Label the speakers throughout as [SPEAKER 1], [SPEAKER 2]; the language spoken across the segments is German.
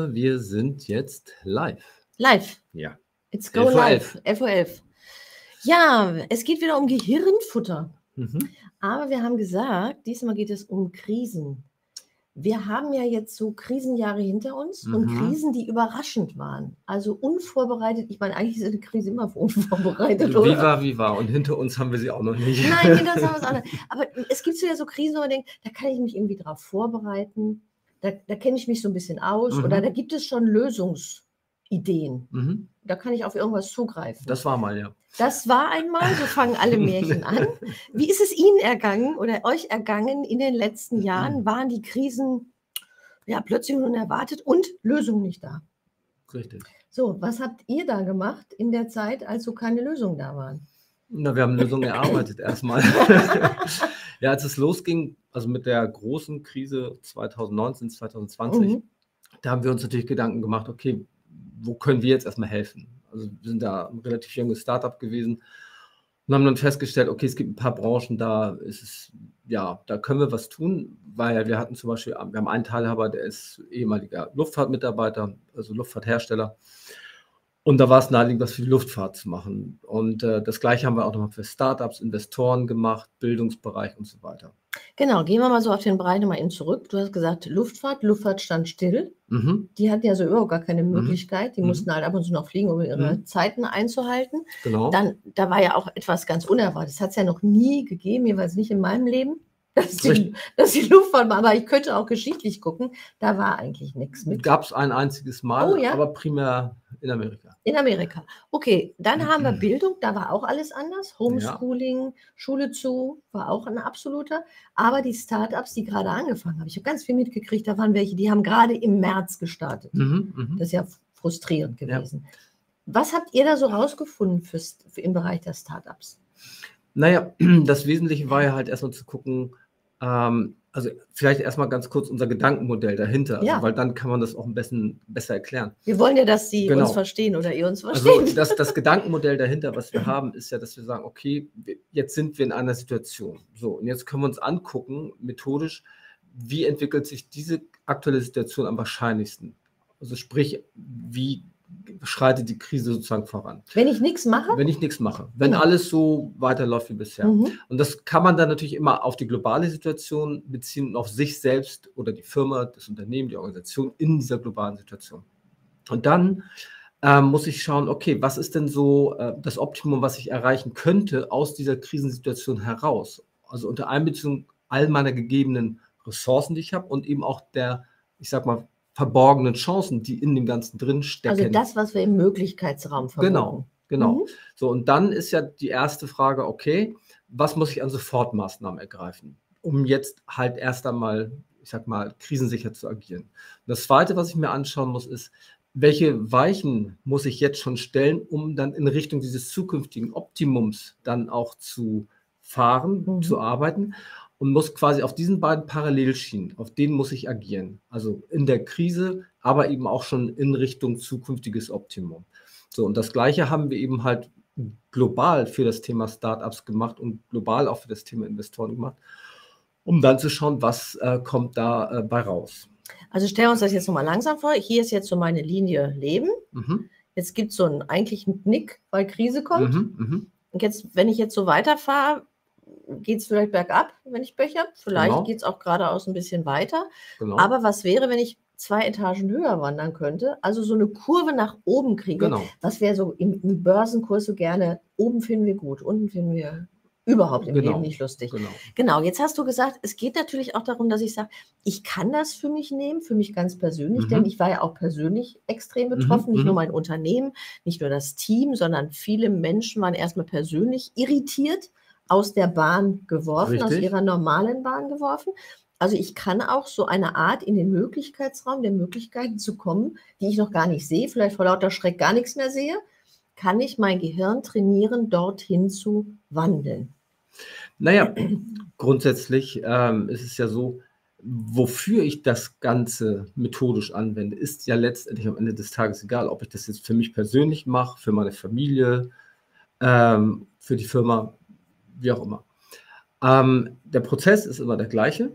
[SPEAKER 1] glaube, wir sind jetzt live.
[SPEAKER 2] Live.
[SPEAKER 1] Ja.
[SPEAKER 2] It's go
[SPEAKER 1] 11.11 Uhr.
[SPEAKER 2] live. 11.11 Uhr. Ja, es geht wieder um Gehirnfutter.
[SPEAKER 1] Mhm.
[SPEAKER 2] Aber wir haben gesagt, diesmal geht es um Krisen. Wir haben ja jetzt so Krisenjahre hinter uns und
[SPEAKER 1] Mhm.
[SPEAKER 2] Krisen, die überraschend waren. Also unvorbereitet. Ich meine, eigentlich ist eine Krise immer unvorbereitet,
[SPEAKER 1] Wie war, wie war. Und hinter uns haben wir sie auch noch nicht.
[SPEAKER 2] Nein, hinter uns haben wir es alle. Aber es gibt so ja so Krisen, wo man denkt, da kann ich mich irgendwie drauf vorbereiten. Da, da kenne ich mich so ein bisschen aus.
[SPEAKER 1] Mhm.
[SPEAKER 2] Oder da gibt es schon Lösungsideen.
[SPEAKER 1] Mhm.
[SPEAKER 2] Da kann ich auf irgendwas zugreifen.
[SPEAKER 1] Das war mal, ja.
[SPEAKER 2] Das war einmal, so fangen alle Märchen an. Wie ist es Ihnen ergangen oder euch ergangen in den letzten Jahren? Waren die Krisen ja plötzlich unerwartet und Lösungen nicht da?
[SPEAKER 1] Richtig.
[SPEAKER 2] So, was habt ihr da gemacht in der Zeit, als so keine Lösungen da waren?
[SPEAKER 1] Na, wir haben Lösungen erarbeitet erstmal. ja, als es losging, also mit der großen Krise 2019, 2020,
[SPEAKER 2] Mhm.
[SPEAKER 1] da haben wir uns natürlich Gedanken gemacht, okay, wo können wir jetzt erstmal helfen? Also wir sind da ein relativ junges Startup gewesen und haben dann festgestellt, okay, es gibt ein paar Branchen, da ist es, ja, da können wir was tun, weil wir hatten zum Beispiel, wir haben einen Teilhaber, der ist ehemaliger Luftfahrtmitarbeiter, also Luftfahrthersteller. Und da war es naheliegend, was für die Luftfahrt zu machen. Und äh, das Gleiche haben wir auch nochmal für Startups, Investoren gemacht, Bildungsbereich und so weiter.
[SPEAKER 2] Genau, gehen wir mal so auf den Bereich nochmal eben zurück. Du hast gesagt, Luftfahrt, Luftfahrt stand still.
[SPEAKER 1] Mhm,
[SPEAKER 2] Die hatten ja so überhaupt gar keine
[SPEAKER 1] Mhm.
[SPEAKER 2] Möglichkeit. Die
[SPEAKER 1] Mhm.
[SPEAKER 2] mussten halt ab und zu noch fliegen, um ihre
[SPEAKER 1] Mhm.
[SPEAKER 2] Zeiten einzuhalten.
[SPEAKER 1] genau.
[SPEAKER 2] Dann, da war ja auch etwas ganz Unerwartetes. Das hat es ja noch nie gegeben, jeweils nicht in meinem Leben, dass die,
[SPEAKER 1] Richtig.
[SPEAKER 2] dass die Luftfahrt aber ich könnte auch geschichtlich gucken, da war eigentlich nichts mit.
[SPEAKER 1] Gab es ein einziges Mal,
[SPEAKER 2] Oh, ja?
[SPEAKER 1] aber primär in Amerika.
[SPEAKER 2] In Amerika. Okay, dann haben wir
[SPEAKER 1] Mhm.
[SPEAKER 2] Bildung, da war auch alles anders. Homeschooling, Schule zu, war auch ein absoluter. Aber die Startups, die gerade angefangen haben, ich habe ganz viel mitgekriegt, da waren welche, die haben gerade im März gestartet.
[SPEAKER 1] Mhm, mhm.
[SPEAKER 2] Das ist ja frustrierend
[SPEAKER 1] Ja.
[SPEAKER 2] gewesen. Was habt ihr da so rausgefunden fürs, für im Bereich der Startups?
[SPEAKER 1] Naja, das Wesentliche war ja halt erstmal zu gucken, ähm, also vielleicht erstmal ganz kurz unser Gedankenmodell dahinter, also,
[SPEAKER 2] Ja.
[SPEAKER 1] weil dann kann man das auch ein bisschen besser erklären.
[SPEAKER 2] Wir wollen ja, dass sie
[SPEAKER 1] Genau.
[SPEAKER 2] uns verstehen oder ihr uns verstehen.
[SPEAKER 1] Also das, das Gedankenmodell dahinter, was wir haben, ist ja, dass wir sagen, okay, jetzt sind wir in einer Situation. So, und jetzt können wir uns angucken, methodisch, wie entwickelt sich diese aktuelle Situation am wahrscheinlichsten? Also sprich, wie schreitet die Krise sozusagen voran?
[SPEAKER 2] Wenn ich nichts mache,
[SPEAKER 1] Wenn ich nichts mache, wenn
[SPEAKER 2] Genau.
[SPEAKER 1] alles so weiterläuft wie bisher.
[SPEAKER 2] mhm.
[SPEAKER 1] Und das kann man dann natürlich immer auf die globale Situation beziehen und auf sich selbst oder die Firma, das Unternehmen, die Organisation in dieser globalen Situation. Und dann ähm, muss ich schauen, okay, was ist denn so äh, das Optimum, was ich erreichen könnte aus dieser Krisensituation heraus? Also unter Einbeziehung all meiner gegebenen Ressourcen, die ich habe und eben auch der, ich sag mal, verborgenen Chancen, die in dem Ganzen drin stecken.
[SPEAKER 2] also das, was wir im Möglichkeitsraum verbunden.
[SPEAKER 1] Genau, genau.
[SPEAKER 2] Mhm.
[SPEAKER 1] So, und dann ist ja die erste Frage, okay, was muss ich an Sofortmaßnahmen ergreifen, um jetzt halt erst einmal, ich sag mal, krisensicher zu agieren. Und das zweite, was ich mir anschauen muss, ist, welche Weichen muss ich jetzt schon stellen, um dann in Richtung dieses zukünftigen Optimums dann auch zu fahren,
[SPEAKER 2] Mhm.
[SPEAKER 1] zu arbeiten und muss quasi auf diesen beiden Parallelschienen, auf denen muss ich agieren. Also in der Krise, aber eben auch schon in Richtung zukünftiges Optimum. So, und das Gleiche haben wir eben halt global für das Thema Startups gemacht und global auch für das Thema Investoren gemacht, um dann zu schauen, was äh, kommt da äh, bei raus.
[SPEAKER 2] Also stellen wir uns das jetzt nochmal langsam vor. Hier ist jetzt so meine Linie Leben.
[SPEAKER 1] Mhm,
[SPEAKER 2] Jetzt gibt es so einen eigentlichen Knick, weil Krise kommt.
[SPEAKER 1] mhm, mhm.
[SPEAKER 2] Und jetzt, wenn ich jetzt so weiterfahre, geht es vielleicht bergab, wenn ich Pech habe. Vielleicht
[SPEAKER 1] Genau.
[SPEAKER 2] geht es auch geradeaus ein bisschen weiter.
[SPEAKER 1] Genau.
[SPEAKER 2] Aber was wäre, wenn ich zwei Etagen höher wandern könnte? Also so eine Kurve nach oben kriege.
[SPEAKER 1] genau.
[SPEAKER 2] Was wäre so im, im Börsenkurs so gerne, oben finden wir gut, unten finden wir überhaupt im
[SPEAKER 1] Genau.
[SPEAKER 2] Leben nicht lustig.
[SPEAKER 1] genau.
[SPEAKER 2] Genau, jetzt hast du gesagt, es geht natürlich auch darum, dass ich sage, ich kann das für mich nehmen, für mich ganz persönlich,
[SPEAKER 1] Mhm.
[SPEAKER 2] denn ich war ja auch persönlich extrem
[SPEAKER 1] Mhm,
[SPEAKER 2] betroffen, nicht nur
[SPEAKER 1] mhm.
[SPEAKER 2] mein Unternehmen, nicht nur das Team, sondern viele Menschen waren erstmal persönlich irritiert, aus der Bahn geworfen, aus
[SPEAKER 1] Richtig.
[SPEAKER 2] ihrer normalen Bahn geworfen. Also ich kann auch so eine Art in den Möglichkeitsraum der Möglichkeiten zu kommen, die ich noch gar nicht sehe, vielleicht vor lauter Schreck gar nichts mehr sehe, kann ich mein Gehirn trainieren, dorthin zu wandeln.
[SPEAKER 1] Naja, grundsätzlich ähm, ist es ja so, wofür ich das Ganze methodisch anwende, ist ja letztendlich am Ende des Tages egal, ob ich das jetzt für mich persönlich mache, für meine Familie, ähm, für die Firma, wie auch immer. Ähm, der Prozess ist immer der gleiche.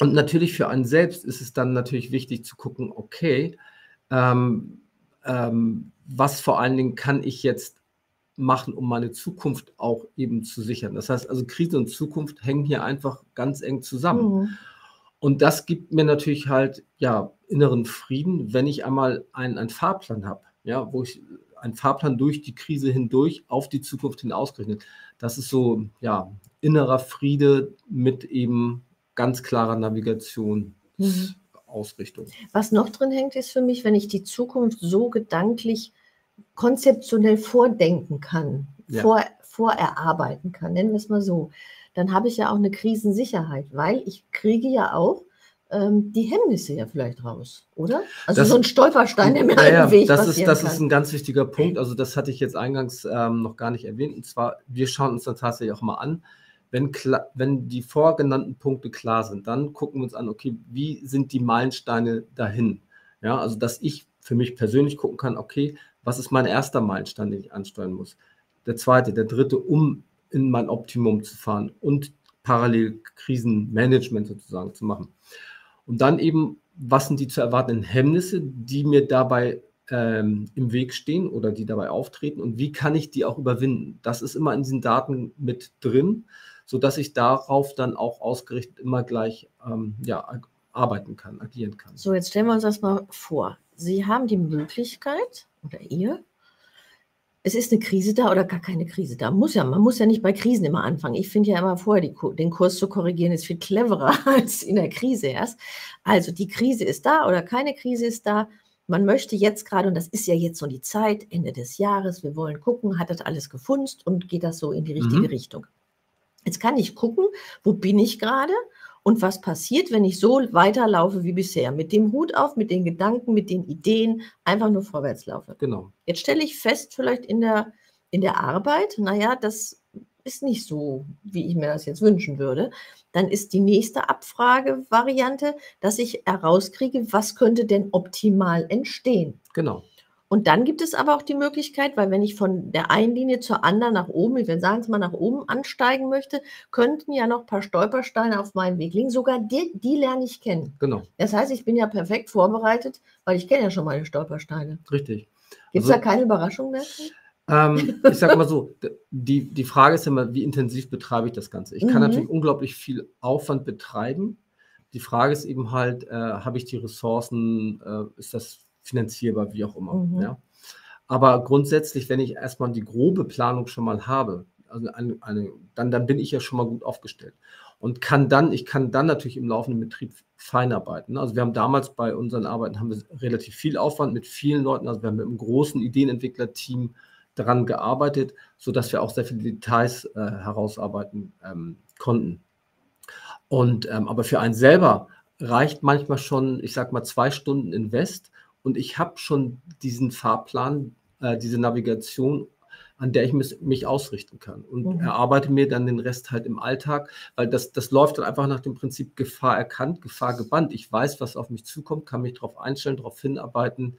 [SPEAKER 1] Und natürlich für einen selbst ist es dann natürlich wichtig zu gucken, okay, ähm, ähm, was vor allen Dingen kann ich jetzt machen, um meine Zukunft auch eben zu sichern. Das heißt also, Krise und Zukunft hängen hier einfach ganz eng zusammen. Mhm. Und das gibt mir natürlich halt ja inneren Frieden, wenn ich einmal einen, einen Fahrplan habe, ja, wo ich einen Fahrplan durch die Krise hindurch auf die Zukunft hin ausgerechnet. Das ist so ja innerer Friede mit eben ganz klarer Navigation. Mhm. Ausrichtung.
[SPEAKER 2] Was noch drin hängt, ist für mich, wenn ich die Zukunft so gedanklich konzeptionell vordenken kann, ja. vor, vorerarbeiten kann, nennen wir es mal so, dann habe ich ja auch eine Krisensicherheit, weil ich kriege ja auch die Hemmnisse ja vielleicht raus, oder? Also das, so ein Stolperstein, der mir
[SPEAKER 1] ja, einen Weg das ist, Das kann. ist ein ganz wichtiger Punkt. Also das hatte ich jetzt eingangs ähm, noch gar nicht erwähnt. Und zwar, wir schauen uns dann tatsächlich auch mal an, wenn, wenn die vorgenannten Punkte klar sind, dann gucken wir uns an, okay, wie sind die Meilensteine dahin? Ja, also dass ich für mich persönlich gucken kann, okay, was ist mein erster Meilenstein, den ich ansteuern muss? Der zweite, der dritte, um in mein Optimum zu fahren und parallel Krisenmanagement sozusagen zu machen. Und dann eben, was sind die zu erwartenden Hemmnisse, die mir dabei ähm, im Weg stehen oder die dabei auftreten und wie kann ich die auch überwinden? Das ist immer in diesen Daten mit drin, sodass ich darauf dann auch ausgerichtet immer gleich ähm, ja, arbeiten kann, agieren kann.
[SPEAKER 2] So, jetzt stellen wir uns das mal vor. Sie haben die Möglichkeit, oder ihr, es ist eine Krise da oder gar keine Krise da. Muss ja, man muss ja nicht bei Krisen immer anfangen. Ich finde ja immer vorher die, den Kurs zu korrigieren ist viel cleverer als in der Krise erst. Also die Krise ist da oder keine Krise ist da. Man möchte jetzt gerade, und das ist ja jetzt so die Zeit, Ende des Jahres, wir wollen gucken, hat das alles gefunzt und geht das so in die richtige mhm. Richtung. Jetzt kann ich gucken, wo bin ich gerade und was passiert, wenn ich so weiterlaufe wie bisher, mit dem Hut auf, mit den Gedanken, mit den Ideen, einfach nur vorwärts laufe.
[SPEAKER 1] Genau.
[SPEAKER 2] Jetzt stelle ich fest, vielleicht in der, in der Arbeit, naja, das ist nicht so, wie ich mir das jetzt wünschen würde. Dann ist die nächste Abfrage-Variante, dass ich herauskriege, was könnte denn optimal entstehen.
[SPEAKER 1] Genau.
[SPEAKER 2] Und dann gibt es aber auch die Möglichkeit, weil wenn ich von der einen Linie zur anderen nach oben, wir sagen es mal nach oben ansteigen möchte, könnten ja noch ein paar Stolpersteine auf meinem Weg liegen. Sogar die, die lerne ich kennen.
[SPEAKER 1] Genau.
[SPEAKER 2] Das heißt, ich bin ja perfekt vorbereitet, weil ich kenne ja schon meine Stolpersteine.
[SPEAKER 1] Richtig.
[SPEAKER 2] Gibt es also, da keine Überraschung mehr?
[SPEAKER 1] Ähm, ich sage mal so, die, die Frage ist immer, wie intensiv betreibe ich das Ganze? Ich kann mhm. natürlich unglaublich viel Aufwand betreiben. Die Frage ist eben halt, äh, habe ich die Ressourcen, äh, ist das finanzierbar, wie auch immer. Mhm. Ja. Aber grundsätzlich, wenn ich erstmal die grobe Planung schon mal habe, also eine, eine, dann, dann bin ich ja schon mal gut aufgestellt. Und kann dann, ich kann dann natürlich im laufenden Betrieb feinarbeiten. Also wir haben damals bei unseren Arbeiten haben wir relativ viel Aufwand mit vielen Leuten. Also wir haben mit einem großen Ideenentwicklerteam daran gearbeitet, sodass wir auch sehr viele Details äh, herausarbeiten ähm, konnten. Und ähm, aber für einen selber reicht manchmal schon, ich sag mal, zwei Stunden Invest und ich habe schon diesen Fahrplan, äh, diese Navigation, an der ich mich, mich ausrichten kann und mhm. erarbeite mir dann den Rest halt im Alltag, weil das, das läuft dann einfach nach dem Prinzip Gefahr erkannt, Gefahr gebannt. Ich weiß, was auf mich zukommt, kann mich darauf einstellen, darauf hinarbeiten,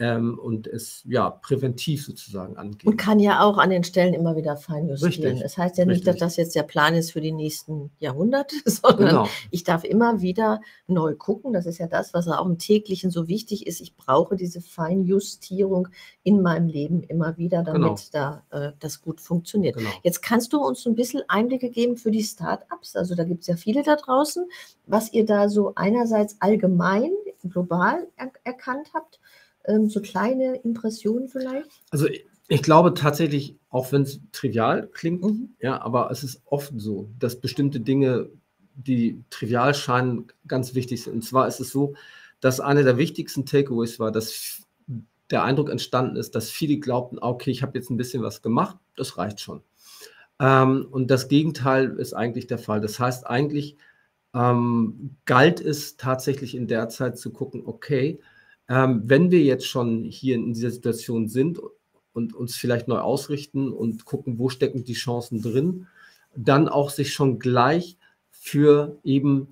[SPEAKER 1] ähm, und es ja präventiv sozusagen angehen.
[SPEAKER 2] Und kann ja auch an den Stellen immer wieder feinjustieren. Richtig, das heißt ja nicht, richtig. dass das jetzt der Plan ist für die nächsten Jahrhunderte, sondern genau. ich darf immer wieder neu gucken. Das ist ja das, was auch im täglichen so wichtig ist. Ich brauche diese Feinjustierung in meinem Leben immer wieder, damit genau. da äh, das gut funktioniert. Genau. Jetzt kannst du uns ein bisschen Einblicke geben für die Start-ups. Also da gibt es ja viele da draußen, was ihr da so einerseits allgemein, global er erkannt habt so kleine Impressionen vielleicht?
[SPEAKER 1] Also ich glaube tatsächlich, auch wenn es trivial klingt, mhm. ja, aber es ist oft so, dass bestimmte Dinge, die trivial scheinen, ganz wichtig sind. Und zwar ist es so, dass einer der wichtigsten Takeaways war, dass der Eindruck entstanden ist, dass viele glaubten, okay, ich habe jetzt ein bisschen was gemacht, das reicht schon. Ähm, und das Gegenteil ist eigentlich der Fall. Das heißt, eigentlich ähm, galt es tatsächlich in der Zeit zu gucken, okay, ähm, wenn wir jetzt schon hier in dieser Situation sind und uns vielleicht neu ausrichten und gucken, wo stecken die Chancen drin, dann auch sich schon gleich für eben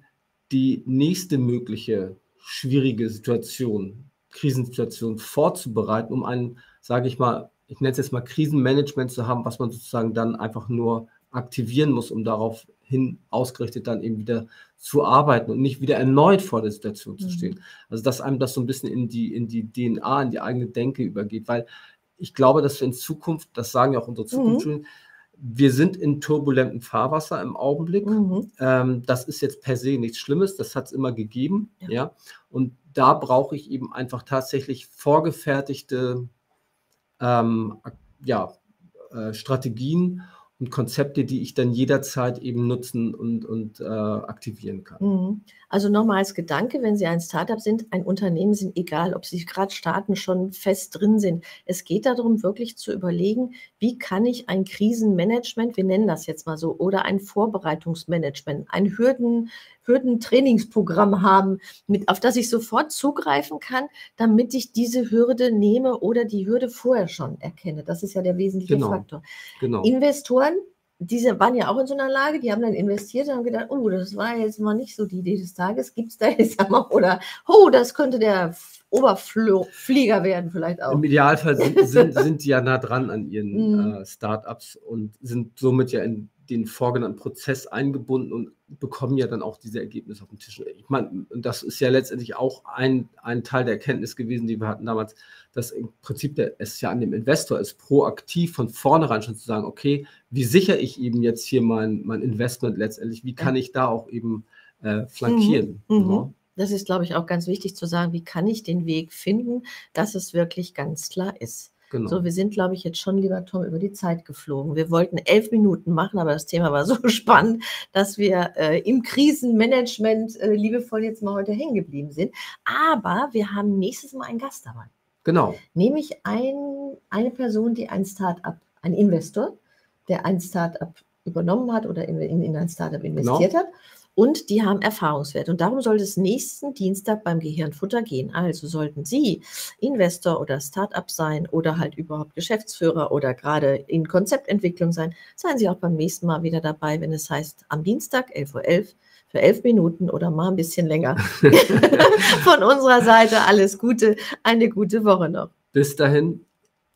[SPEAKER 1] die nächste mögliche schwierige Situation, Krisensituation vorzubereiten, um ein, sage ich mal, ich nenne es jetzt mal Krisenmanagement zu haben, was man sozusagen dann einfach nur aktivieren muss, um darauf hin ausgerichtet dann eben wieder zu arbeiten und nicht wieder erneut vor der Situation mhm. zu stehen. Also dass einem das so ein bisschen in die, in die DNA, in die eigene Denke übergeht, weil ich glaube, dass wir in Zukunft, das sagen ja auch unsere Zukunftsschulen, mhm. wir sind in turbulentem Fahrwasser im Augenblick. Mhm. Ähm, das ist jetzt per se nichts Schlimmes, das hat es immer gegeben. Ja. ja. Und da brauche ich eben einfach tatsächlich vorgefertigte ähm, ja, äh, Strategien und Konzepte, die ich dann jederzeit eben nutzen und, und äh, aktivieren kann. Mhm.
[SPEAKER 2] Also nochmal als Gedanke, wenn Sie ein Startup sind, ein Unternehmen sind, egal ob Sie gerade starten, schon fest drin sind. Es geht darum, wirklich zu überlegen, wie kann ich ein Krisenmanagement, wir nennen das jetzt mal so, oder ein Vorbereitungsmanagement, ein Hürden, Hürdentrainingsprogramm haben, mit, auf das ich sofort zugreifen kann, damit ich diese Hürde nehme oder die Hürde vorher schon erkenne. Das ist ja der wesentliche genau. Faktor. Genau. Investoren diese waren ja auch in so einer Lage, die haben dann investiert und haben gedacht, oh, das war jetzt mal nicht so die Idee des Tages, gibt es da jetzt ja mal, oder, oh, das könnte der Oberflieger werden vielleicht auch.
[SPEAKER 1] Im Idealfall sind, sind, sind die ja nah dran an ihren mhm. äh, Startups und sind somit ja in den vorgenannten Prozess eingebunden und bekommen ja dann auch diese Ergebnisse auf dem Tisch. Ich meine, das ist ja letztendlich auch ein, ein Teil der Erkenntnis gewesen, die wir hatten damals, dass im Prinzip der, es ja an dem Investor ist, proaktiv von vornherein schon zu sagen, okay, wie sichere ich eben jetzt hier mein, mein Investment letztendlich, wie kann ich da auch eben äh, flankieren? Mhm.
[SPEAKER 2] Mhm. Ja? Das ist, glaube ich, auch ganz wichtig zu sagen, wie kann ich den Weg finden, dass es wirklich ganz klar ist. Genau. So, wir sind, glaube ich, jetzt schon, lieber Tom, über die Zeit geflogen. Wir wollten elf Minuten machen, aber das Thema war so spannend, dass wir äh, im Krisenmanagement äh, liebevoll jetzt mal heute hängen geblieben sind. Aber wir haben nächstes Mal einen Gast dabei.
[SPEAKER 1] Genau.
[SPEAKER 2] Nämlich ein, eine Person, die ein Start-up, ein Investor, der ein Start-up übernommen hat oder in, in, in ein Startup investiert genau. hat und die haben Erfahrungswert. Und darum soll es nächsten Dienstag beim Gehirnfutter gehen. Also sollten Sie Investor oder Startup sein oder halt überhaupt Geschäftsführer oder gerade in Konzeptentwicklung sein, seien Sie auch beim nächsten Mal wieder dabei, wenn es heißt, am Dienstag 11.11 Uhr für elf Minuten oder mal ein bisschen länger. Von unserer Seite alles Gute, eine gute Woche noch.
[SPEAKER 1] Bis dahin,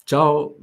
[SPEAKER 1] ciao.